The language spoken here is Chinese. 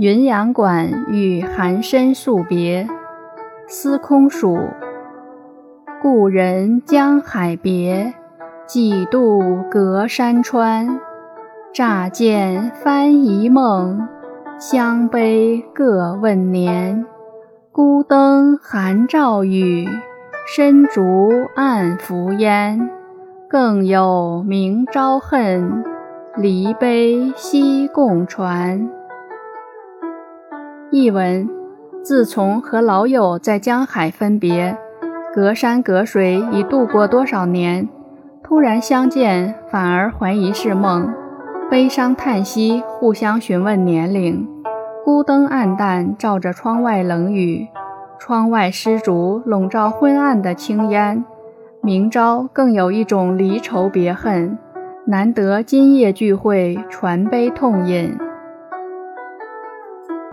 云阳馆与寒深宿别，司空曙。故人江海别，几度隔山川。乍见翻疑梦，相悲各问年。孤灯寒照雨，深竹暗伏烟。更有明朝恨，离悲西共传。译文：自从和老友在江海分别，隔山隔水已度过多少年，突然相见，反而怀疑是梦，悲伤叹息，互相询问年龄。孤灯暗淡，照着窗外冷雨，窗外湿竹笼罩昏暗的青烟。明朝更有一种离愁别恨，难得今夜聚会，传悲痛饮。